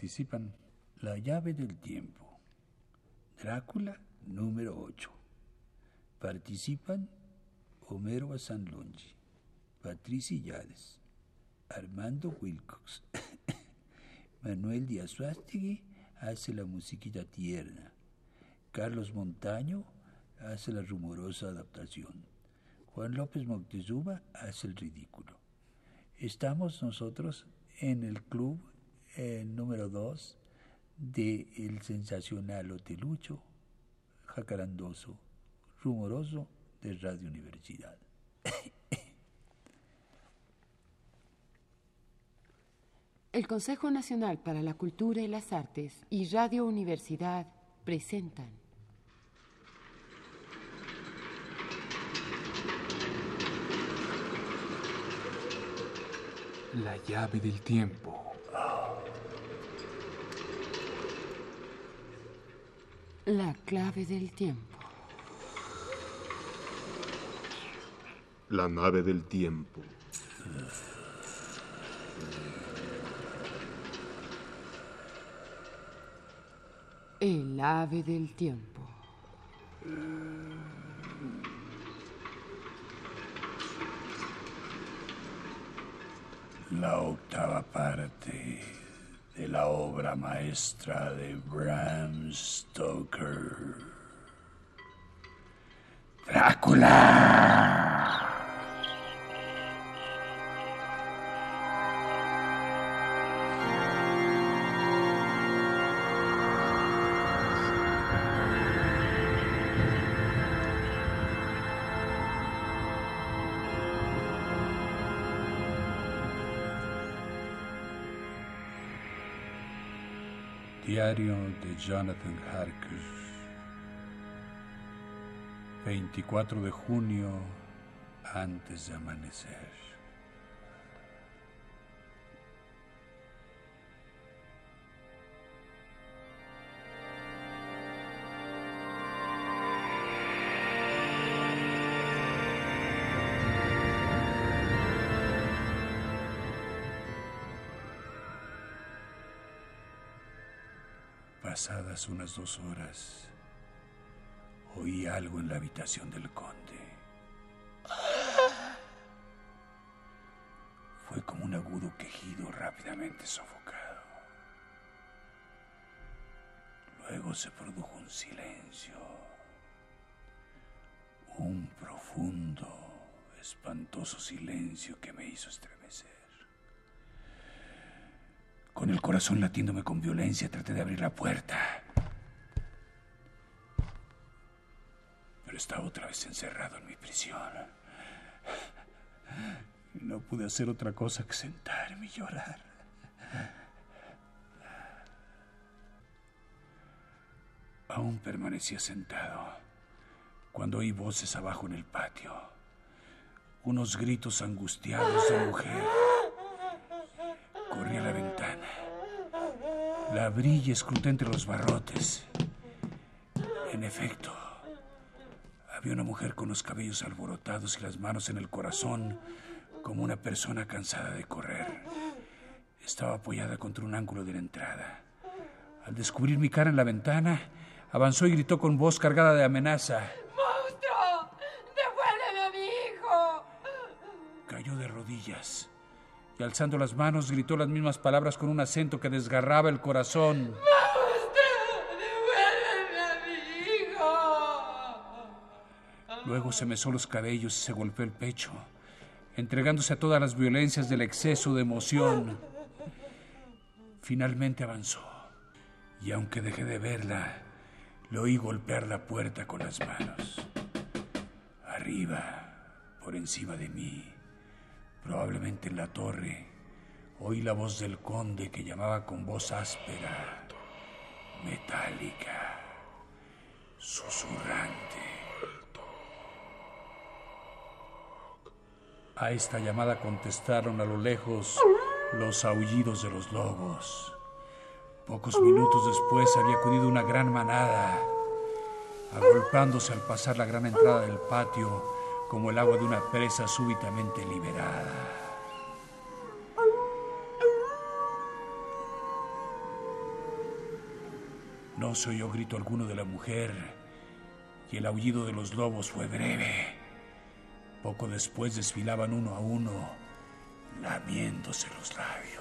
Participan La llave del tiempo, Drácula número 8. Participan Homero Asanlongi, Patricia Yades, Armando Wilcox, Manuel Díaz Suástegui hace la musiquita tierna, Carlos Montaño hace la rumorosa adaptación, Juan López Moctezuma hace el ridículo. Estamos nosotros en el club eh, número 2 de el sensacional hotelucho, jacarandoso, rumoroso de Radio Universidad. El Consejo Nacional para la Cultura y las Artes y Radio Universidad presentan La llave del tiempo. La clave del tiempo. La nave del tiempo. El ave del tiempo. La octava parte de la obra maestra de Bram Stoker. Drácula. Diario de Jonathan Harker. 24 de junio antes de amanecer. Pasadas unas dos horas, oí algo en la habitación del conde. Fue como un agudo quejido rápidamente sofocado. Luego se produjo un silencio, un profundo, espantoso silencio que me hizo estremecer. Con el corazón latiéndome con violencia, traté de abrir la puerta. Pero estaba otra vez encerrado en mi prisión. No pude hacer otra cosa que sentarme y llorar. Aún permanecía sentado cuando oí voces abajo en el patio. Unos gritos angustiados de mujer. Corrí a la ventana. La abrí y escruté entre los barrotes. En efecto, había una mujer con los cabellos alborotados y las manos en el corazón, como una persona cansada de correr. Estaba apoyada contra un ángulo de la entrada. Al descubrir mi cara en la ventana, avanzó y gritó con voz cargada de amenaza. ¡Monstruo! ¡Devuélveme a mi hijo! Cayó de rodillas y alzando las manos gritó las mismas palabras con un acento que desgarraba el corazón. Luego se mesó los cabellos y se golpeó el pecho, entregándose a todas las violencias del exceso de emoción. Finalmente avanzó, y aunque dejé de verla, le oí golpear la puerta con las manos. Arriba, por encima de mí, probablemente en la torre, oí la voz del conde que llamaba con voz áspera, metálica, susurrante. A esta llamada contestaron a lo lejos los aullidos de los lobos. Pocos minutos después había acudido una gran manada, agolpándose al pasar la gran entrada del patio como el agua de una presa súbitamente liberada. No se oyó grito alguno de la mujer y el aullido de los lobos fue breve. Poco después desfilaban uno a uno, lamiéndose los labios.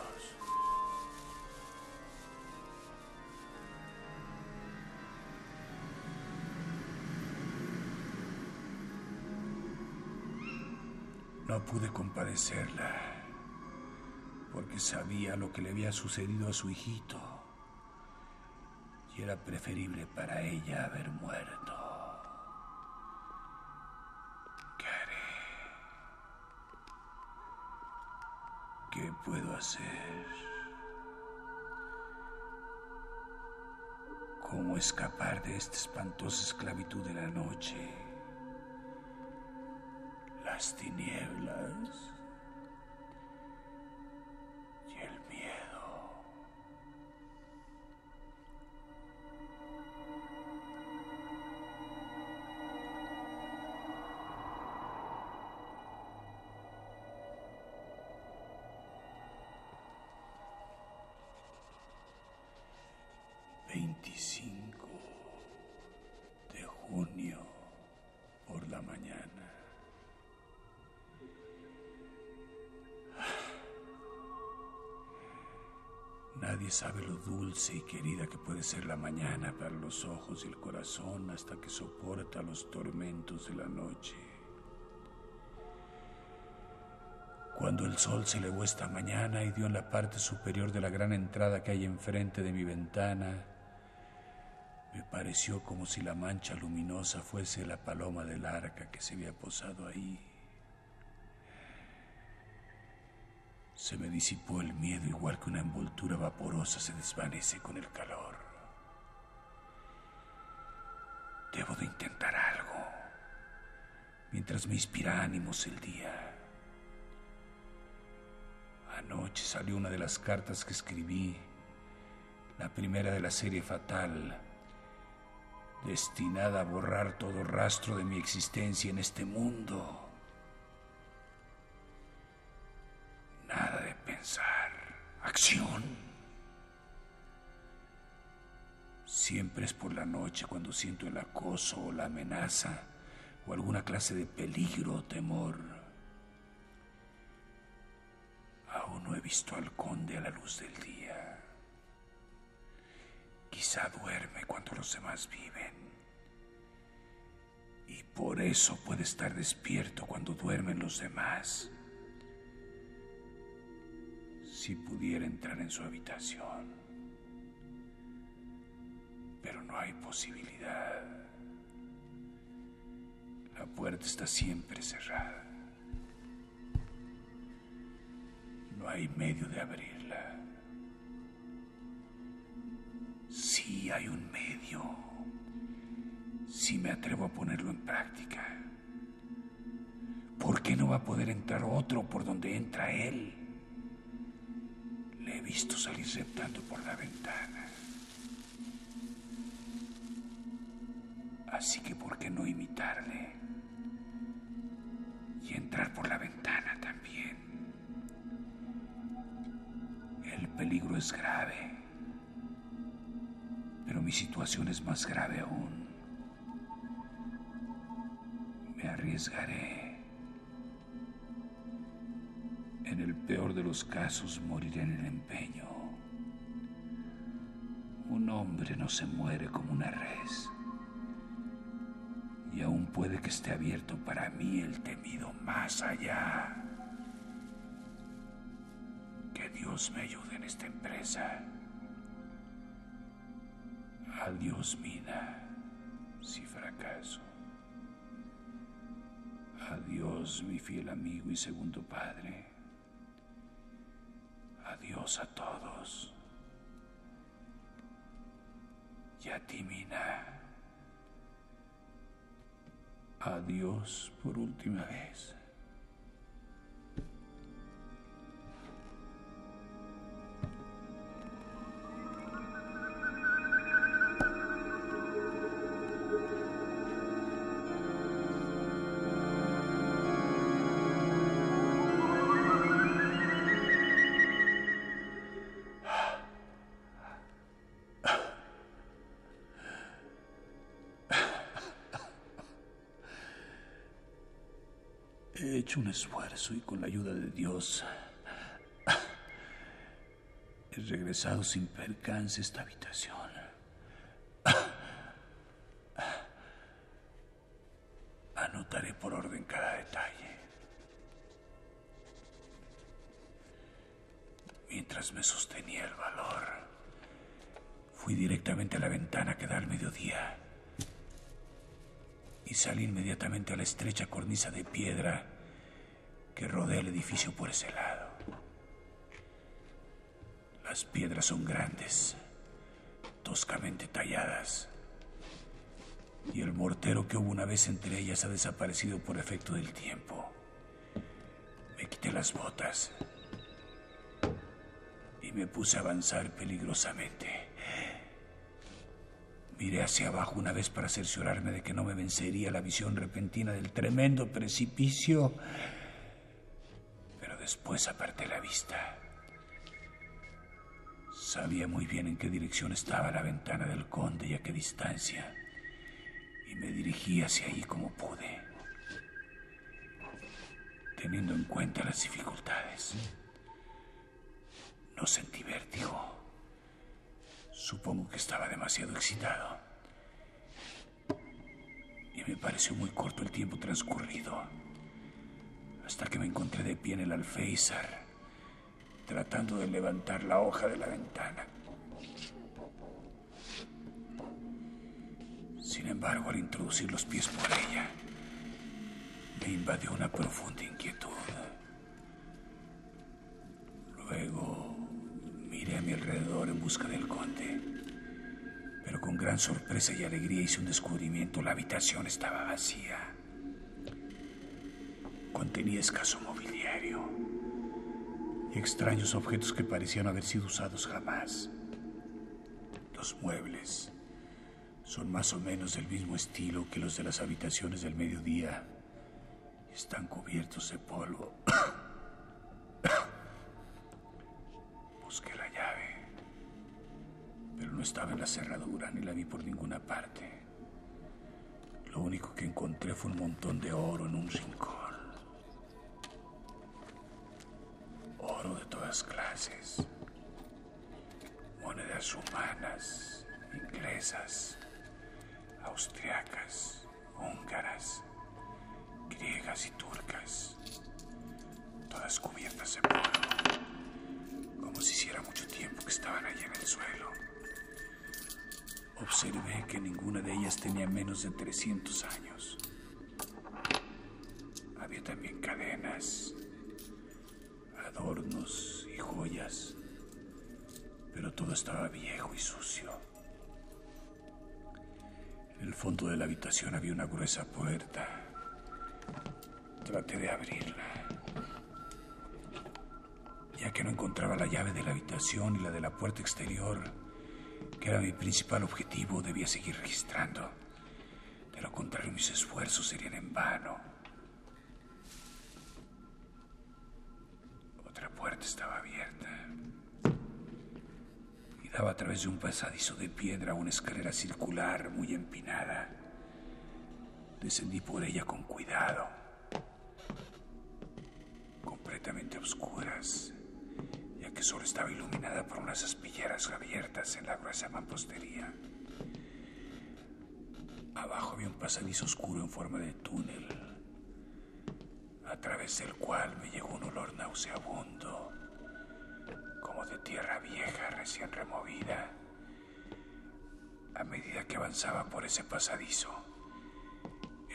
No pude compadecerla, porque sabía lo que le había sucedido a su hijito, y era preferible para ella haber muerto. ¿Qué haré? ¿Qué puedo hacer? ¿Cómo escapar de esta espantosa esclavitud de la noche? Las tinieblas dulce y querida que puede ser la mañana para los ojos y el corazón hasta que soporta los tormentos de la noche. Cuando el sol se elevó esta mañana y dio en la parte superior de la gran entrada que hay enfrente de mi ventana, me pareció como si la mancha luminosa fuese la paloma del arca que se había posado ahí. Se me disipó el miedo igual que una envoltura vaporosa se desvanece con el calor. Debo de intentar algo mientras me inspira ánimos el día. Anoche salió una de las cartas que escribí, la primera de la serie fatal, destinada a borrar todo rastro de mi existencia en este mundo. Nada de pensar. Acción. Siempre es por la noche cuando siento el acoso o la amenaza o alguna clase de peligro o temor. Aún no he visto al conde a la luz del día. Quizá duerme cuando los demás viven. Y por eso puede estar despierto cuando duermen los demás si pudiera entrar en su habitación. Pero no hay posibilidad. La puerta está siempre cerrada. No hay medio de abrirla. Sí hay un medio. Si me atrevo a ponerlo en práctica. ¿Por qué no va a poder entrar otro por donde entra él? He visto salir reptando por la ventana. Así que, ¿por qué no imitarle? Y entrar por la ventana también. El peligro es grave, pero mi situación es más grave aún. Me arriesgaré. Peor de los casos moriré en el empeño. Un hombre no se muere como una res. Y aún puede que esté abierto para mí el temido más allá. Que Dios me ayude en esta empresa. Adiós, Mina, si fracaso. Adiós, mi fiel amigo y segundo padre. Adiós a todos. Y a ti, Mina. Adiós por última vez. Hecho un esfuerzo y con la ayuda de Dios he regresado sin percance a esta habitación. Anotaré por orden cada detalle. Mientras me sostenía el valor, fui directamente a la ventana que da al mediodía y salí inmediatamente a la estrecha cornisa de piedra que rodea el edificio por ese lado. Las piedras son grandes, toscamente talladas, y el mortero que hubo una vez entre ellas ha desaparecido por efecto del tiempo. Me quité las botas y me puse a avanzar peligrosamente. Miré hacia abajo una vez para cerciorarme de que no me vencería la visión repentina del tremendo precipicio, después aparté la vista. Sabía muy bien en qué dirección estaba la ventana del conde y a qué distancia, y me dirigí hacia ahí como pude, teniendo en cuenta las dificultades. No sentí vértigo. Supongo que estaba demasiado excitado. Y me pareció muy corto el tiempo transcurrido. Hasta que me encontré de pie en el alféizar, tratando de levantar la hoja de la ventana. Sin embargo, al introducir los pies por ella, me invadió una profunda inquietud. Luego miré a mi alrededor en busca del conde, pero con gran sorpresa y alegría hice un descubrimiento. La habitación estaba vacía. Contenía escaso mobiliario y extraños objetos que parecían haber sido usados jamás. Los muebles son más o menos del mismo estilo que los de las habitaciones del mediodía. Están cubiertos de polvo. Busqué la llave, pero no estaba en la cerradura ni la vi por ninguna parte. Lo único que encontré fue un montón de oro en un rincón. Oro de todas clases. Monedas humanas, inglesas, austriacas, húngaras, griegas y turcas. Todas cubiertas de polvo como si hiciera mucho tiempo que estaban allí en el suelo. Observé que ninguna de ellas tenía menos de 300 años. Había también cadenas, adornos y joyas, pero todo estaba viejo y sucio. En el fondo de la habitación había una gruesa puerta. Traté de abrirla ya que no encontraba la llave de la habitación y la de la puerta exterior, que era mi principal objetivo, debía seguir registrando. De lo contrario, mis esfuerzos serían en vano. Estaba abierta y daba a través de un pasadizo de piedra a una escalera circular muy empinada. Descendí por ella con cuidado, completamente oscuras que solo estaba iluminada por unas aspilleras abiertas en la gruesa mampostería. Abajo había un pasadizo oscuro en forma de túnel, a través del cual me llegó un olor nauseabundo, como de tierra vieja recién removida. A medida que avanzaba por ese pasadizo,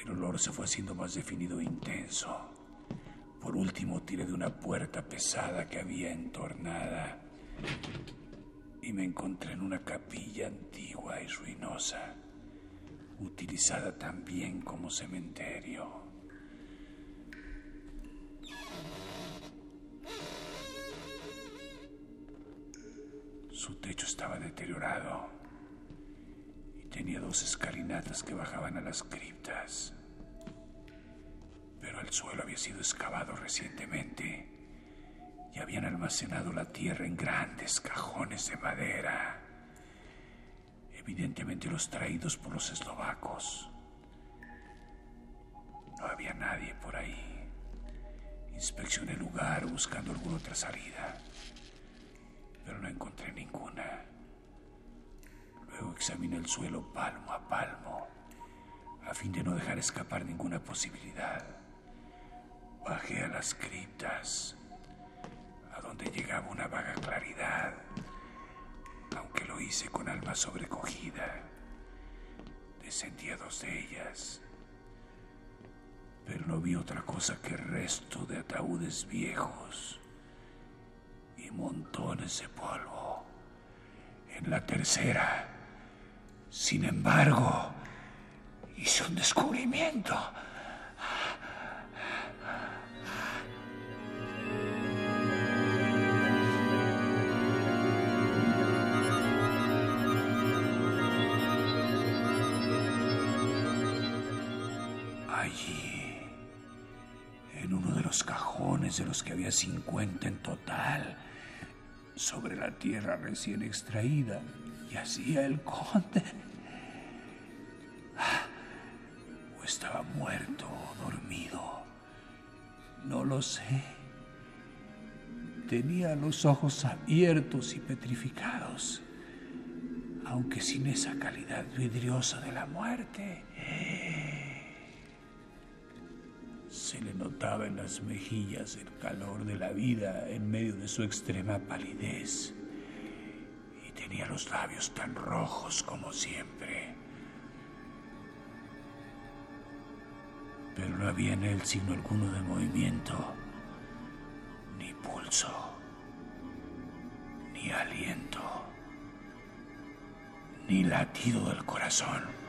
el olor se fue haciendo más definido e intenso por último tiré de una puerta pesada que había entornada y me encontré en una capilla antigua y ruinosa, utilizada también como cementerio. Su techo estaba deteriorado y tenía dos escalinatas que bajaban a las criptas. Pero el suelo había sido excavado recientemente y habían almacenado la tierra en grandes cajones de madera, evidentemente los traídos por los eslovacos. No había nadie por ahí, Inspeccioné el lugar buscando alguna otra salida, pero no encontré ninguna. Luego examiné el suelo palmo a palmo, a fin de no dejar escapar ninguna posibilidad. Bajé a las criptas, a donde llegaba una vaga claridad, aunque lo hice con alma sobrecogida. Descendí a dos de ellas pero no vi otra cosa que resto de ataúdes viejos y montones de polvo. En la tercera, sin embargo, hice un descubrimiento. De los que había 50 en total, sobre la tierra recién extraída, yacía el conde. O estaba muerto o dormido. No lo sé. Tenía los ojos abiertos y petrificados, aunque sin esa calidad vidriosa de la muerte. Se le notaba en las mejillas el calor de la vida en medio de su extrema palidez. Y tenía los labios tan rojos como siempre. Pero no había en él signo alguno de movimiento, ni pulso, ni aliento, ni latido del corazón.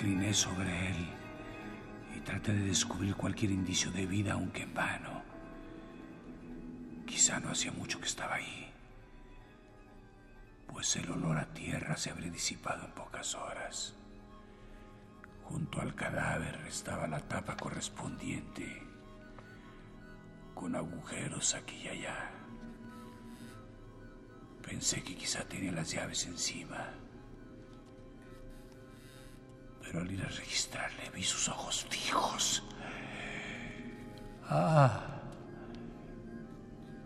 Incliné sobre él y traté de descubrir cualquier indicio de vida, aunque en vano. Quizá no hacía mucho que estaba ahí, pues el olor a tierra se habría disipado en pocas horas. Junto al cadáver estaba la tapa correspondiente, con agujeros aquí y allá. Pensé que quizá tenía las llaves encima pero al ir a registrarle vi sus ojos fijos. Ah.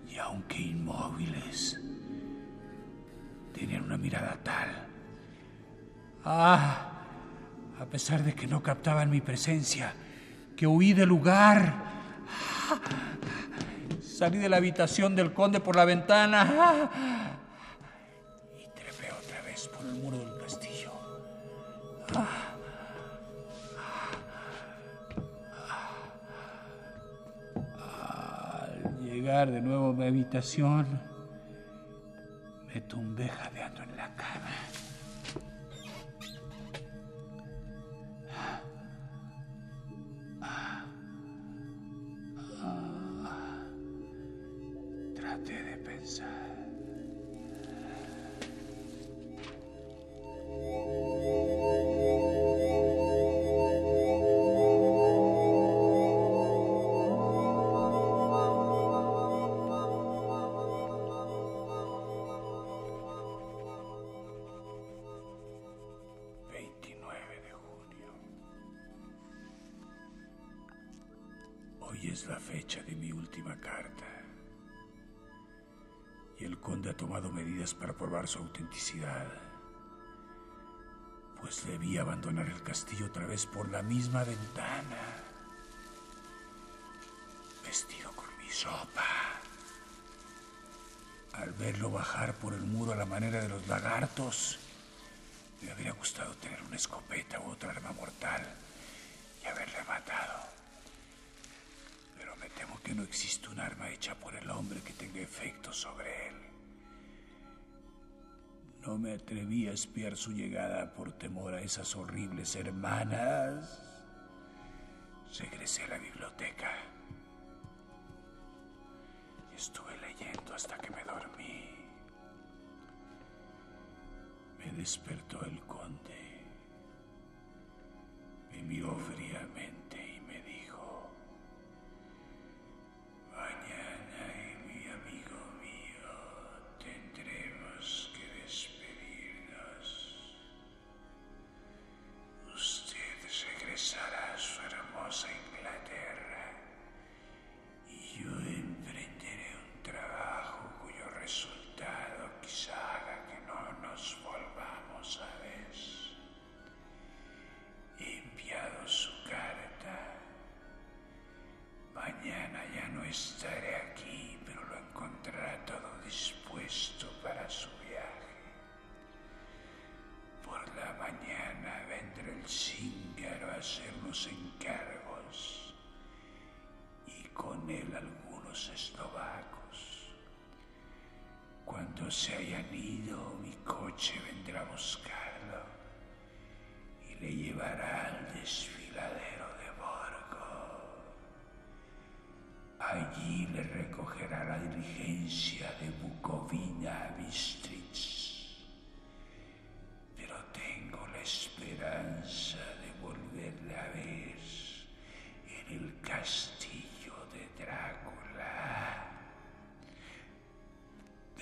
Y aunque inmóviles, tenían una mirada tal. Ah. A pesar de que no captaban mi presencia, que huí del lugar. Ah, salí de la habitación del conde por la ventana. Ah, de nuevo mi habitación, me tumbé jadeando en la cama. Traté de pensar. Carta. Y el conde ha tomado medidas para probar su autenticidad. Pues debí abandonar el castillo otra vez por la misma ventana. Vestido con mi ropa. Al verlo bajar por el muro a la manera de los lagartos, me habría gustado tener una escopeta u otra arma mortal y haberle matado. Temo que no existe un arma hecha por el hombre que tenga efecto sobre él. No me atreví a espiar su llegada por temor a esas horribles hermanas. Regresé a la biblioteca. Estuve leyendo hasta que me dormí. Me despertó el conde. Me miró fríamente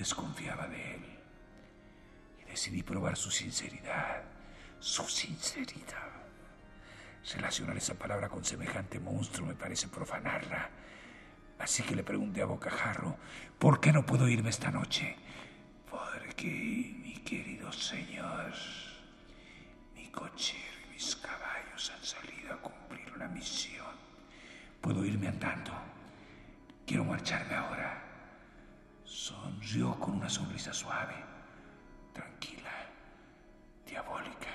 Desconfiaba de él y decidí probar su sinceridad. Su sinceridad. Relacionar esa palabra con semejante monstruo me parece profanarla. Así que le pregunté a Bocajarro, ¿por qué no puedo irme esta noche? Porque, mi querido señor, mi cochero y mis caballos han salido a cumplir una misión. Puedo irme andando. Quiero marcharme ahora. Sonrió con una sonrisa suave, tranquila, diabólica.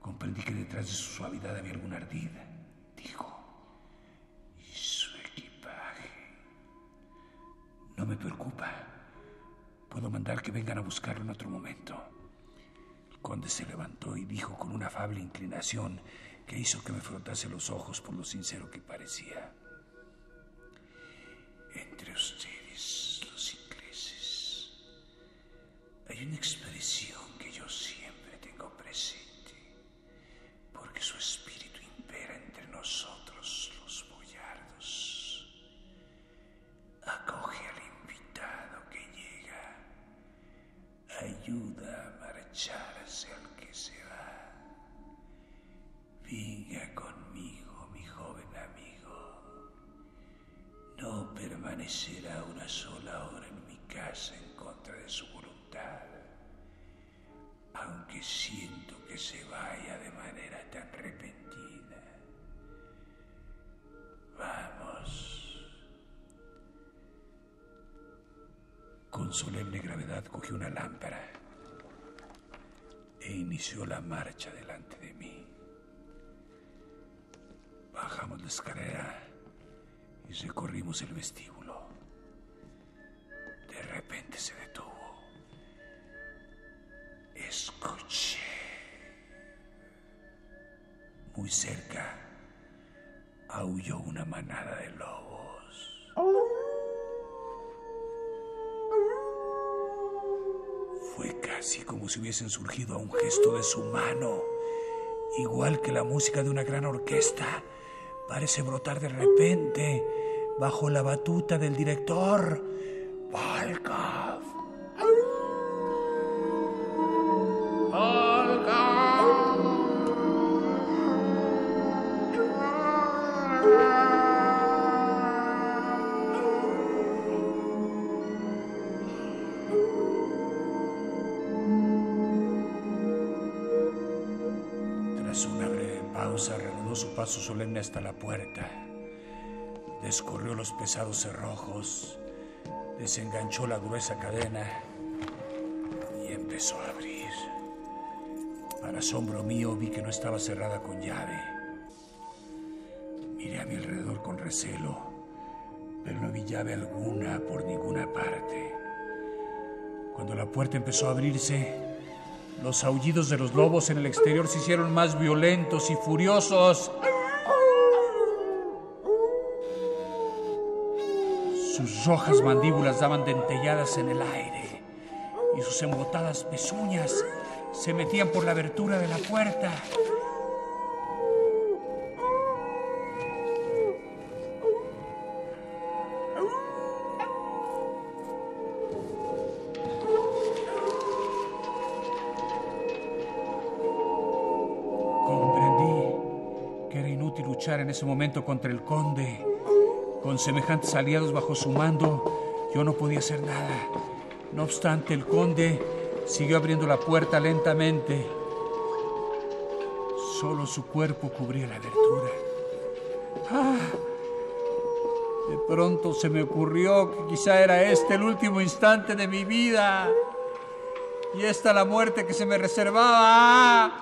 Comprendí que detrás de su suavidad había algún ardid. Dijo, ¿y su equipaje? No me preocupa. Puedo mandar que vengan a buscarlo en otro momento. El conde se levantó y dijo con una afable inclinación que hizo que me frotase los ojos por lo sincero que parecía. Entre ustedes, hay la marcha delante de mí. Bajamos la escalera y recorrimos el vestíbulo. De repente se detuvo. Escuché. Muy cerca aulló una manada de lobos. Casi como si hubiesen surgido a un gesto de su mano, igual que la música de una gran orquesta parece brotar de repente bajo la batuta del director Volkov. Pausa, su paso solemne hasta la puerta. Descorrió los pesados cerrojos, desenganchó la gruesa cadena y empezó a abrir. Para asombro mío vi que no estaba cerrada con llave. Miré a mi alrededor con recelo, pero no vi llave alguna por ninguna parte. Cuando la puerta empezó a abrirse, los aullidos de los lobos en el exterior se hicieron más violentos y furiosos. Sus rojas mandíbulas daban dentelladas en el aire y sus embotadas pezuñas se metían por la abertura de la puerta. En ese momento contra el conde. Con semejantes aliados bajo su mando, yo no podía hacer nada. No obstante, el conde siguió abriendo la puerta lentamente. Solo su cuerpo cubría la abertura. ¡Ah! De pronto se me ocurrió que quizá era este el último instante de mi vida. Y esta la muerte que se me reservaba.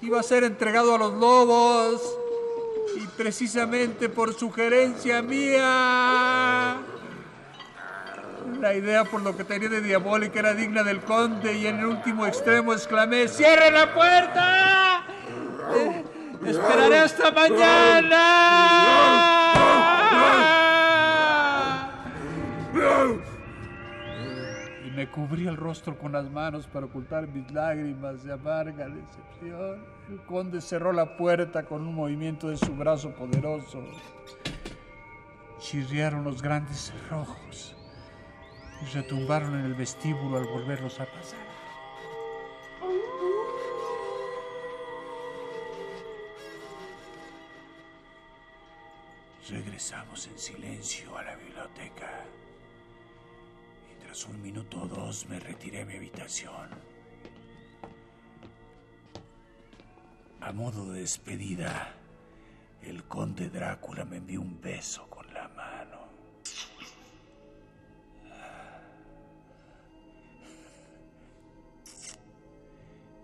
iba a ser entregado a los lobos. Precisamente por sugerencia mía. La idea por lo que tenía de diabólica era digna del conde y en el último extremo exclamé, ¡Cierre la puerta! Eh, ¡Esperaré hasta mañana! Me cubrí el rostro con las manos para ocultar mis lágrimas de amarga decepción. El conde cerró la puerta con un movimiento de su brazo poderoso. Chirriaron los grandes cerrojos y retumbaron en el vestíbulo al volverlos a pasar. Regresamos en silencio a la biblioteca tras un minuto o dos me retiré a mi habitación. A modo de despedida, el conde Drácula me envió un beso con la mano.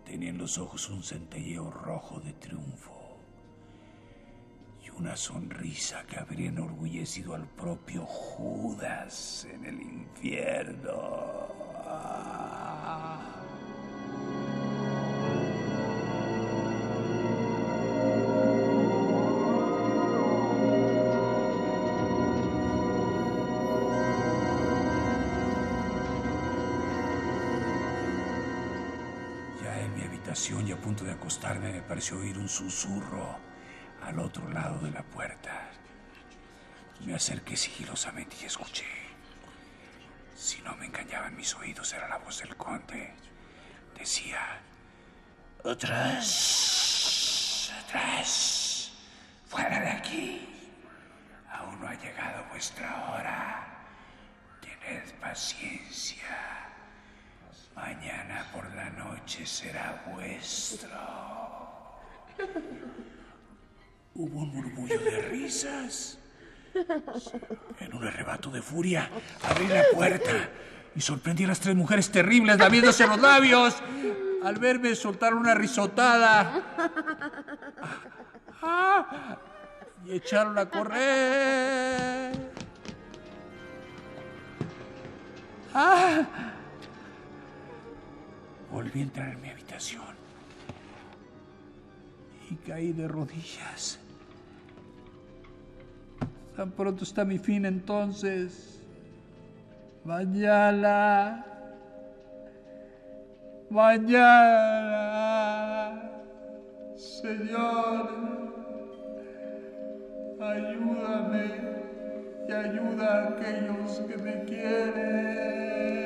Tenía en los ojos un centelleo rojo de triunfo una sonrisa que habría enorgullecido al propio Judas en el infierno. Ya en mi habitación y a punto de acostarme me pareció oír un susurro al otro lado de la puerta. Me acerqué sigilosamente y escuché. Si no me engañaban mis oídos, era la voz del conde. Decía, atrás, atrás, fuera de aquí. Aún no ha llegado vuestra hora. Tened paciencia. Mañana por la noche será vuestro. Hubo un murmullo de risas. En un arrebato de furia, abrí la puerta y sorprendí a las tres mujeres terribles lamiéndose los labios. Al verme soltaron una risotada. Ah, y echaron a correr. Ah. Volví a entrar en mi habitación y caí de rodillas. Tan pronto está mi fin entonces. Mañana. Mañana. Señor. Ayúdame y ayuda a aquellos que me quieren.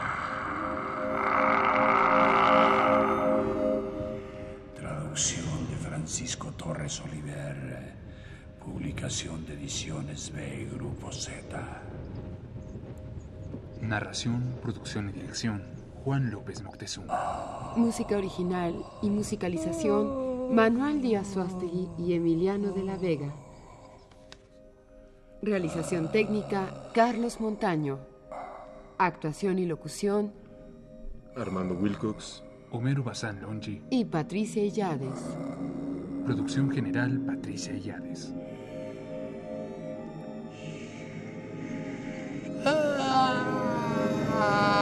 Torres Oliver. Publicación de Ediciones B, Grupo Z. Narración, producción y dirección. Juan López Moctezuma. Música original y musicalización, Manuel Díaz Suástegui y Emiliano de la Vega. Realización técnica, Carlos Montaño. Actuación y locución, Armando Wilcox. Homero Bazán Longi. y Patricia Illades. Producción general Patricia Yades. Ah.